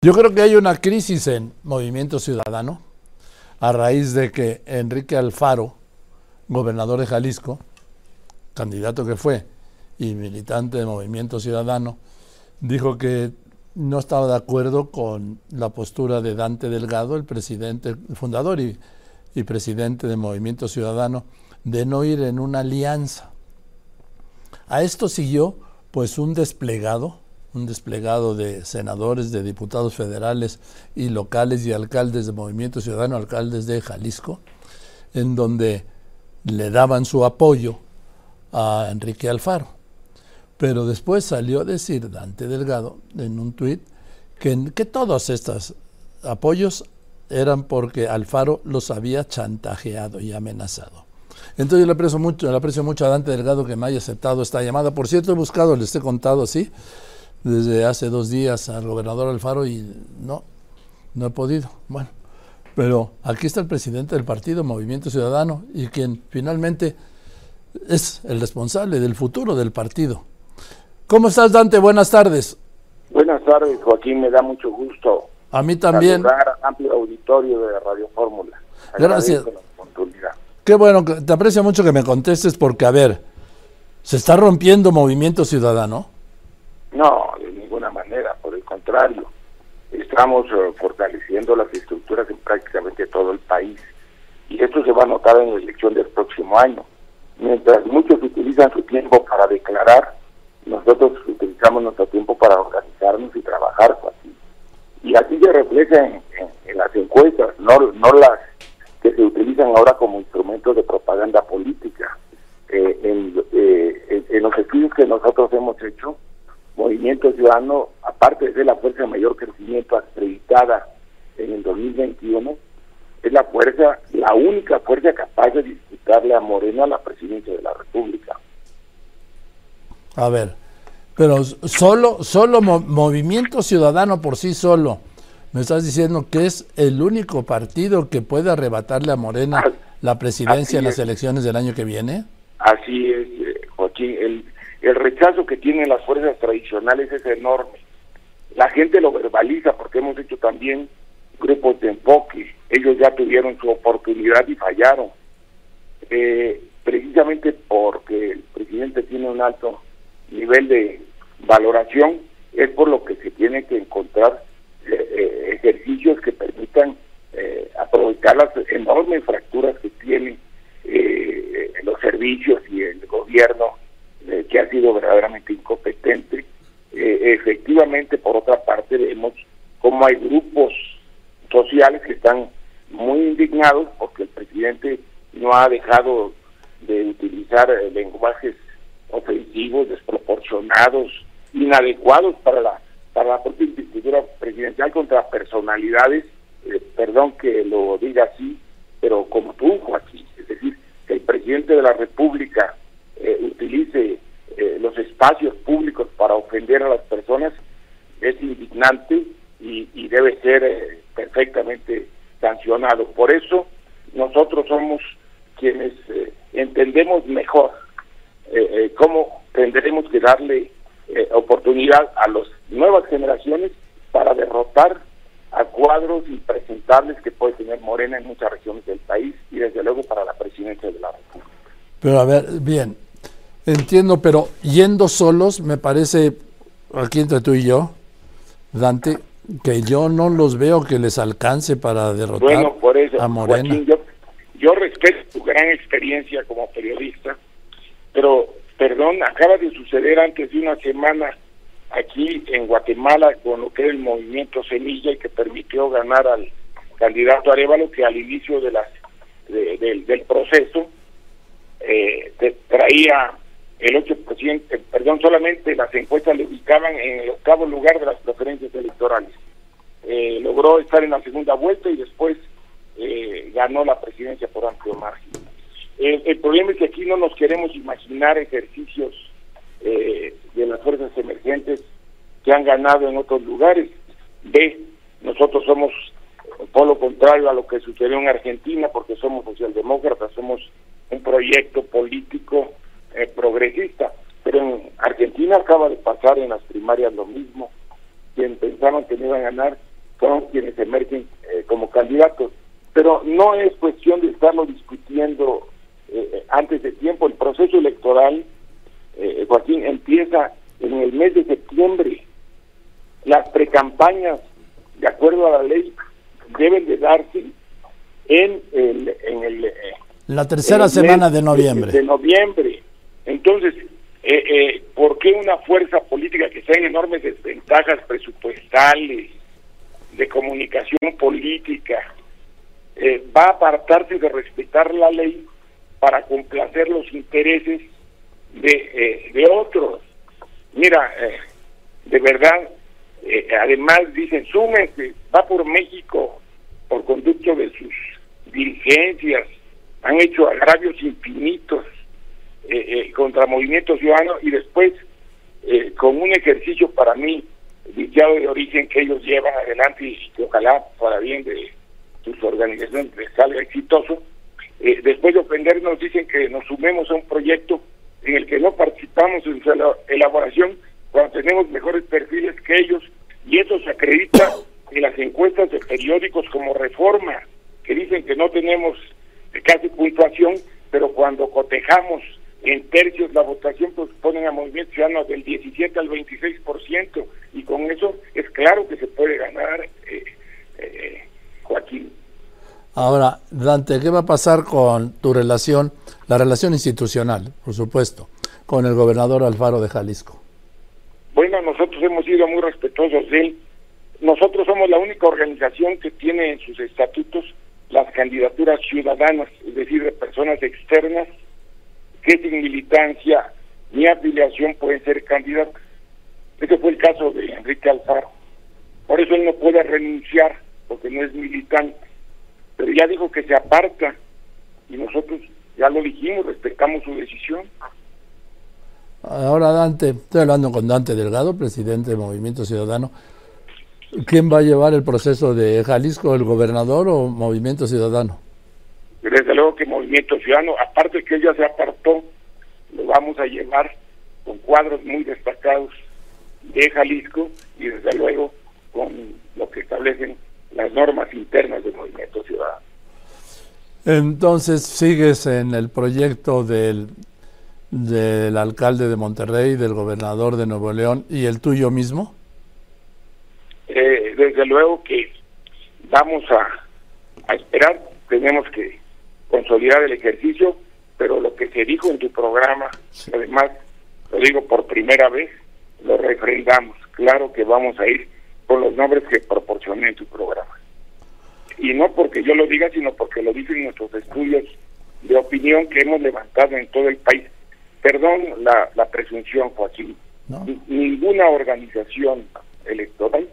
Yo creo que hay una crisis en Movimiento Ciudadano a raíz de que Enrique Alfaro, gobernador de Jalisco, candidato que fue y militante de Movimiento Ciudadano, dijo que no estaba de acuerdo con la postura de Dante Delgado, el presidente, el fundador y, y presidente de Movimiento Ciudadano, de no ir en una alianza. A esto siguió pues un desplegado un desplegado de senadores, de diputados federales y locales y alcaldes de Movimiento Ciudadano, alcaldes de Jalisco, en donde le daban su apoyo a Enrique Alfaro. Pero después salió a decir Dante Delgado en un tuit que, que todos estos apoyos eran porque Alfaro los había chantajeado y amenazado. Entonces yo le aprecio mucho, le aprecio mucho a Dante Delgado que me haya aceptado esta llamada. Por cierto, he buscado, les he contado así, desde hace dos días al gobernador Alfaro y no, no he podido. Bueno, pero aquí está el presidente del partido, Movimiento Ciudadano, y quien finalmente es el responsable del futuro del partido. ¿Cómo estás, Dante? Buenas tardes. Buenas tardes, Joaquín. Me da mucho gusto. A mí también. amplio auditorio de Radio Fórmula. Gracias. Qué bueno, te aprecio mucho que me contestes porque, a ver, ¿se está rompiendo Movimiento Ciudadano? No, de ninguna manera, por el contrario. Estamos eh, fortaleciendo las estructuras en prácticamente todo el país. Y esto se va a notar en la elección del próximo año. Mientras muchos utilizan su tiempo para declarar, nosotros utilizamos nuestro tiempo para organizarnos y trabajar así. Y así se refleja en, las encuestas, no, no las que se utilizan ahora como instrumentos de propaganda política. Ciudadano, aparte de ser la fuerza de mayor crecimiento acreditada en el 2021, es la fuerza, la única fuerza capaz de disputarle a Morena la presidencia de la República. A ver, pero solo, solo Movimiento Ciudadano por sí solo, me estás diciendo que es el único partido que puede arrebatarle a Morena la presidencia en las elecciones del año que viene. Así es, eh. El, el rechazo que tienen las fuerzas tradicionales es enorme. La gente lo verbaliza porque hemos hecho también grupos de enfoque. Ellos ya tuvieron su oportunidad y fallaron. Eh, precisamente porque el presidente tiene un alto nivel de valoración, es por lo que se tiene que encontrar eh, eh, ejercicios que permitan aprovechar las enormes fracturas que tienen los servicios y el gobierno eh, que ha verdaderamente incompetente. Eh, efectivamente, por otra parte, vemos cómo hay grupos sociales que están muy indignados porque el presidente no ha dejado de utilizar eh, lenguajes ofensivos, desproporcionados, inadecuados para la para la propia institución presidencial contra personalidades, perdón que lo diga así, pero como tú, Joaquín, es decir, que el presidente de la República utilice eh, los espacios públicos para ofender a las personas es indignante y, debe ser eh, perfectamente sancionado. Por eso nosotros somos quienes eh, entendemos mejor cómo tendremos que darle oportunidad a las nuevas generaciones para derrotar a cuadros impresentables que puede tener Morena en muchas regiones del país y desde luego para la presidencia de la República. Pero a ver, bien, Entiendo, pero yendo solos, me parece, aquí entre tú y yo, Dante, que yo no los veo que les alcance para derrotar a Morena. yo, respeto tu gran experiencia como periodista, pero, perdón, acaba de suceder antes de una semana aquí en Guatemala con lo que es el movimiento Semilla y que permitió ganar al candidato Arevalo que al inicio de las del proceso eh, traía el 8%, eh, perdón, solamente las encuestas le ubicaban en el octavo lugar de las preferencias electorales. Eh, logró estar en la segunda vuelta y después eh, ganó la presidencia por amplio margen. el problema es que aquí no nos queremos imaginar ejercicios de las fuerzas emergentes que han ganado en otros lugares. B, nosotros somos por lo contrario a lo que sucedió en Argentina porque somos socialdemócratas, somos un proyecto político eh, progresista. Pero en Argentina acaba de pasar en las primarias lo mismo. Quien pensaban que no iban a ganar son quienes emergen eh, como candidatos. Pero no es cuestión de estarlo discutiendo eh, antes de tiempo. El proceso electoral, eh, Joaquín, empieza en el mes de septiembre. Las precampañas, de acuerdo a la ley, deben de darse en el... En el la tercera semana de noviembre. De, noviembre. Entonces, eh, eh, ¿por qué una fuerza política que está en enormes desventajas presupuestales, de comunicación política, eh, va a apartarse de respetar la ley para complacer los intereses de, eh, de otros? Mira, de verdad, además dicen, súmense, va por México por conducto de sus dirigencias, han hecho agravios infinitos eh, eh, contra Movimiento Ciudadano y después eh, con un ejercicio para mí viciado de origen que ellos llevan adelante y que ojalá para bien de sus organizaciones les salga exitoso. después de ofendernos dicen que nos sumemos a un proyecto en el que no participamos en su elaboración cuando tenemos mejores perfiles que ellos y eso se acredita en las encuestas de periódicos como Reforma, que dicen que no tenemos casi puntuación, pero cuando cotejamos tercios la votación, pues ponen a Movimiento Ciudadano del 17 al 26%, y con eso es claro que se puede ganar, eh, eh, Joaquín. Ahora, Dante, ¿qué va a pasar con tu relación, la relación institucional, por supuesto, con el gobernador Alfaro de Jalisco? Bueno, nosotros hemos sido muy respetuosos de él. Nosotros somos la única organización que tiene en sus estatutos las candidaturas ciudadanas, es decir, de personas externas que sin militancia ni afiliación pueden ser candidatos. Ese fue el caso de Enrique Alfaro. Por eso él no puede renunciar, porque no es militante. Pero ya dijo que se aparta y nosotros ya lo dijimos, respetamos su decisión. Ahora Dante, estoy hablando con Dante Delgado, presidente del Movimiento Ciudadano. ¿Quién va a llevar el proceso de Jalisco, el gobernador o Movimiento Ciudadano? Desde luego que Movimiento Ciudadano, aparte que ella se apartó, lo vamos a llevar con cuadros muy destacados de Jalisco y desde luego con lo que establecen las normas internas del Movimiento Ciudadano. Entonces, ¿sigues en el proyecto del, del alcalde de Monterrey, del gobernador de Nuevo León y el tuyo mismo? Eh, desde luego que vamos a, esperar, tenemos que consolidar el ejercicio, pero lo que se dijo en tu programa, además lo digo por primera vez, lo refrendamos. Claro que vamos a ir con los nombres que proporcioné en tu programa. Y no porque yo lo diga, sino porque lo dicen nuestros estudios de opinión que hemos levantado en todo el país. Perdón la, la presunción, Joaquín. Ninguna organización electoral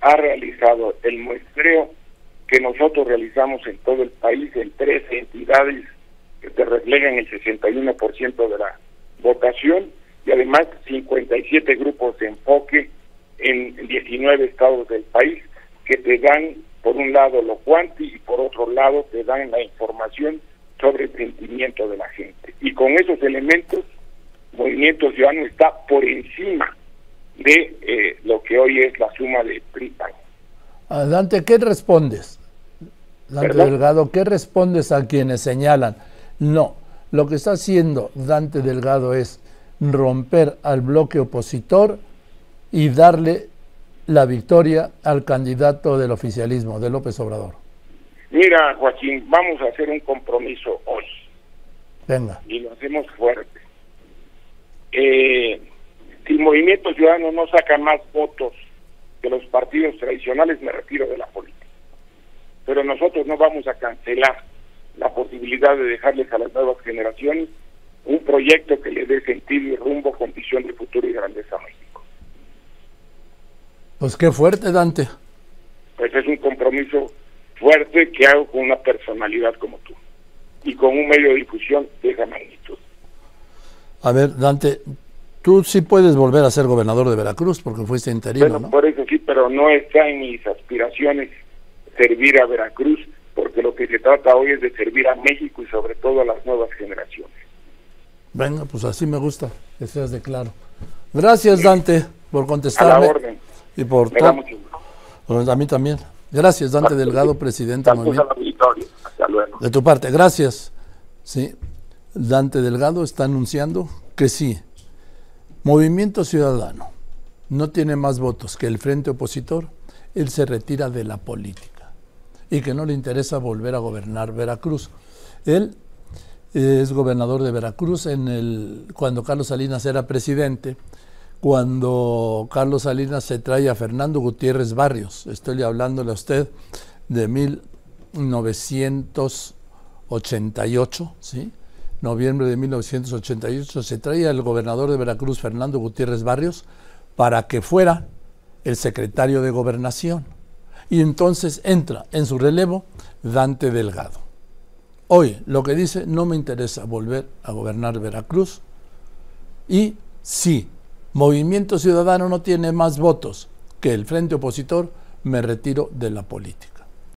ha realizado el muestreo que nosotros realizamos en todo el país en tres entidades que te reflejan el 61% de la votación y además 57 grupos de enfoque en 19 estados del país que te dan por un lado lo cuanti y por otro lado te dan la información sobre el sentimiento de la gente. Y con esos elementos, Movimiento Ciudadano está por encima de eh, lo que hoy es la suma de PRIPAN. Dante, ¿qué respondes? Dante Delgado, ¿qué respondes a quienes señalan? No, lo que está haciendo Dante Delgado es romper al bloque opositor y darle la victoria al candidato del oficialismo, de López Obrador. Mira, Joaquín, vamos a hacer un compromiso hoy. Venga. Y lo hacemos fuerte. Eh, si el Movimiento Ciudadano no saca más votos que los partidos tradicionales, me retiro de la política. Pero nosotros no vamos a cancelar la posibilidad de dejarles a las nuevas generaciones un proyecto que le dé sentido y rumbo con visión de futuro y grandeza a México. Pues qué fuerte, Dante. Pues es un compromiso fuerte que hago con una personalidad como tú y con un medio de difusión de esa magnitud. A ver, Dante, Tú sí puedes volver a ser gobernador de Veracruz porque fuiste interino, bueno, Por eso sí, pero no está en mis aspiraciones servir a Veracruz, porque lo que se trata hoy es de servir a México y sobre todo a las nuevas generaciones. Venga, pues así me gusta, que seas de claro. Gracias, Dante, por contestarme. A la orden. Y por, Bueno, a mí también. Gracias, Dante Delgado, presidente del movimiento. Hasta luego. De tu parte, gracias. Sí, Dante Delgado está anunciando que sí, Movimiento Ciudadano no tiene más votos que el frente opositor, él se retira de la política y que no le interesa volver a gobernar Veracruz. Él es gobernador de Veracruz en el, cuando Carlos Salinas era presidente, cuando Carlos Salinas se trae a Fernando Gutiérrez Barrios, estoy hablándole a usted de 1988, ¿sí? Noviembre de 1988, se trae al gobernador de Veracruz, Fernando Gutiérrez Barrios, para que fuera el secretario de gobernación. Y entonces entra en su relevo Dante Delgado. Hoy lo que dice, no me interesa volver a gobernar Veracruz. Y si Movimiento Ciudadano no tiene más votos que el frente opositor, me retiro de la política.